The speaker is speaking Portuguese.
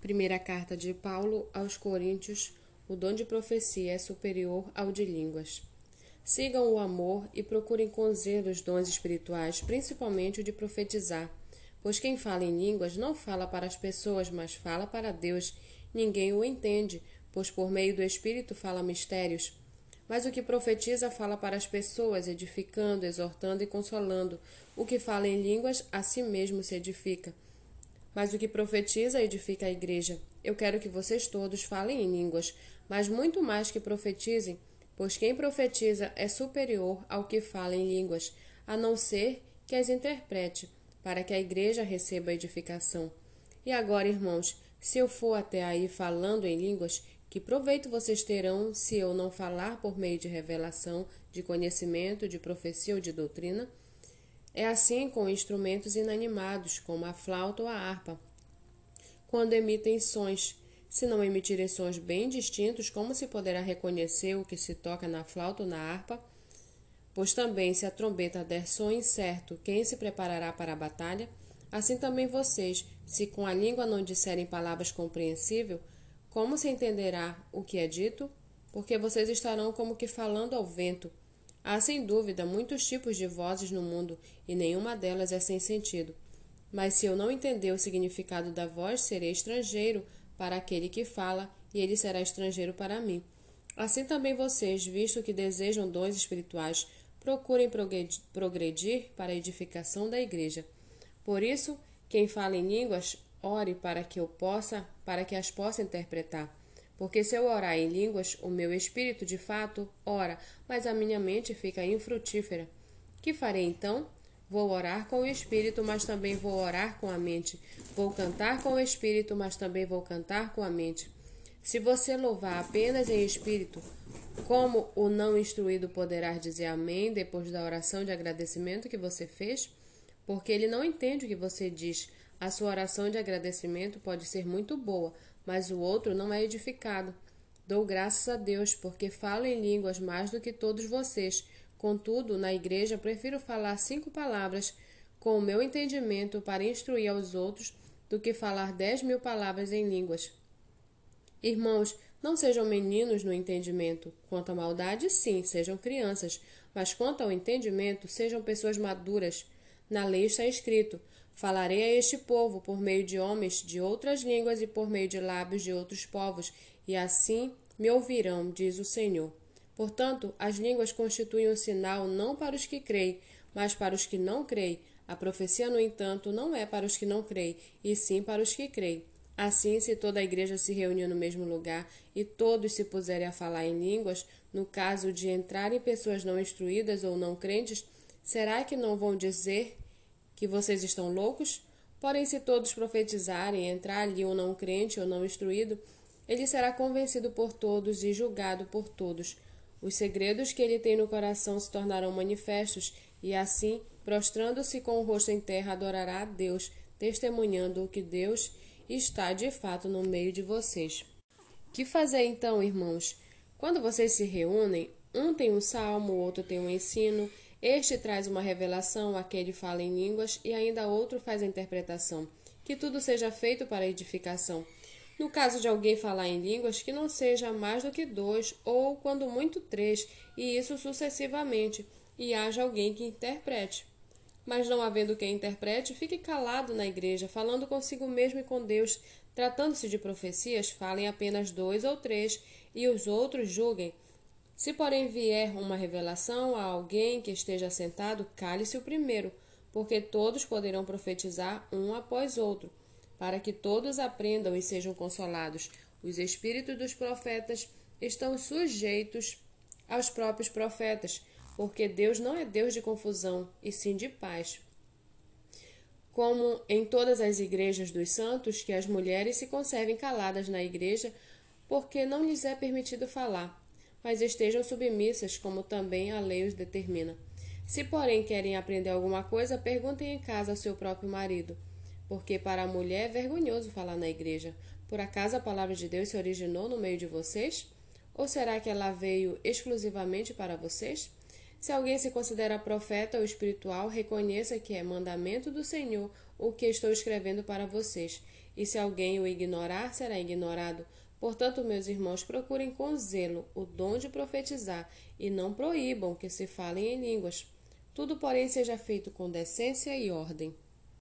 Primeira carta de Paulo aos Coríntios: o dom de profecia é superior ao de línguas. Sigam o amor e procurem zelo os dons espirituais, principalmente o de profetizar. Pois quem fala em línguas não fala para as pessoas, mas fala para Deus. Ninguém o entende, pois por meio do Espírito fala mistérios. Mas o que profetiza fala para as pessoas, edificando, exortando e consolando. O que fala em línguas, a si mesmo se edifica. Mas o que profetiza edifica a igreja. Eu quero que vocês todos falem em línguas, mas muito mais que profetizem, pois quem profetiza é superior ao que fala em línguas, a não ser que as interprete, para que a igreja receba edificação. E agora, irmãos, se eu for até aí falando em línguas, que proveito vocês terão se eu não falar por meio de revelação, de conhecimento, de profecia ou de doutrina? É assim com instrumentos inanimados, como a flauta ou a harpa. Quando emitem sons, se não emitirem sons bem distintos, como se poderá reconhecer o que se toca na flauta ou na harpa? Pois também, se a trombeta der som incerto, quem se preparará para a batalha? Assim também vocês, se com a língua não disserem palavras compreensíveis, como se entenderá o que é dito? Porque vocês estarão como que falando ao vento Há sem dúvida muitos tipos de vozes no mundo e nenhuma delas é sem sentido. Mas se eu não entender o significado da voz, serei estrangeiro para aquele que fala e ele será estrangeiro para mim. Assim também vocês, visto que desejam dons espirituais, procurem progredir para a edificação da igreja. Por isso, quem fala em línguas, ore para que eu possa, para que as possa interpretar. Porque se eu orar em línguas, o meu espírito de fato ora, mas a minha mente fica infrutífera. Que farei então? Vou orar com o espírito, mas também vou orar com a mente. Vou cantar com o espírito, mas também vou cantar com a mente. Se você louvar apenas em espírito, como o não instruído poderá dizer amém depois da oração de agradecimento que você fez? Porque ele não entende o que você diz. A sua oração de agradecimento pode ser muito boa, mas o outro não é edificado. Dou graças a Deus, porque falo em línguas mais do que todos vocês. Contudo, na igreja prefiro falar cinco palavras com o meu entendimento para instruir aos outros do que falar dez mil palavras em línguas. Irmãos, não sejam meninos no entendimento. Quanto à maldade, sim, sejam crianças, mas quanto ao entendimento, sejam pessoas maduras. Na lei está escrito: Falarei a este povo por meio de homens de outras línguas e por meio de lábios de outros povos, e assim me ouvirão, diz o Senhor. Portanto, as línguas constituem um sinal não para os que creem, mas para os que não creem. A profecia, no entanto, não é para os que não creem, e sim para os que creem. Assim, se toda a igreja se reunir no mesmo lugar e todos se puserem a falar em línguas, no caso de entrarem pessoas não instruídas ou não crentes, será que não vão dizer que vocês estão loucos? Porém, se todos profetizarem, entrar ali um não crente ou não instruído, ele será convencido por todos e julgado por todos. Os segredos que ele tem no coração se tornarão manifestos, e assim, prostrando-se com o rosto em terra, adorará a Deus, testemunhando que Deus está de fato no meio de vocês. Que fazer então, irmãos? Quando vocês se reúnem, um tem um salmo, o outro tem um ensino, este traz uma revelação, aquele fala em línguas e ainda outro faz a interpretação. Que tudo seja feito para edificação. No caso de alguém falar em línguas, que não seja mais do que dois, ou quando muito três, e isso sucessivamente, e haja alguém que interprete. Mas não havendo quem interprete, fique calado na igreja, falando consigo mesmo e com Deus. Tratando-se de profecias, falem apenas dois ou três, e os outros julguem. Se, porém, vier uma revelação a alguém que esteja sentado, cale-se o primeiro, porque todos poderão profetizar um após outro, para que todos aprendam e sejam consolados. Os espíritos dos profetas estão sujeitos aos próprios profetas, porque Deus não é Deus de confusão, e sim de paz. Como em todas as igrejas dos santos, que as mulheres se conservem caladas na igreja, porque não lhes é permitido falar mas estejam submissas, como também a lei os determina. Se, porém, querem aprender alguma coisa, perguntem em casa ao seu próprio marido, porque para a mulher é vergonhoso falar na igreja. Por acaso a palavra de Deus se originou no meio de vocês? Ou será que ela veio exclusivamente para vocês? Se alguém se considera profeta ou espiritual, reconheça que é mandamento do Senhor o que estou escrevendo para vocês. E se alguém o ignorar, será ignorado. Portanto, meus irmãos, procurem com zelo o dom de profetizar e não proíbam que se falem em línguas. Tudo, porém, seja feito com decência e ordem.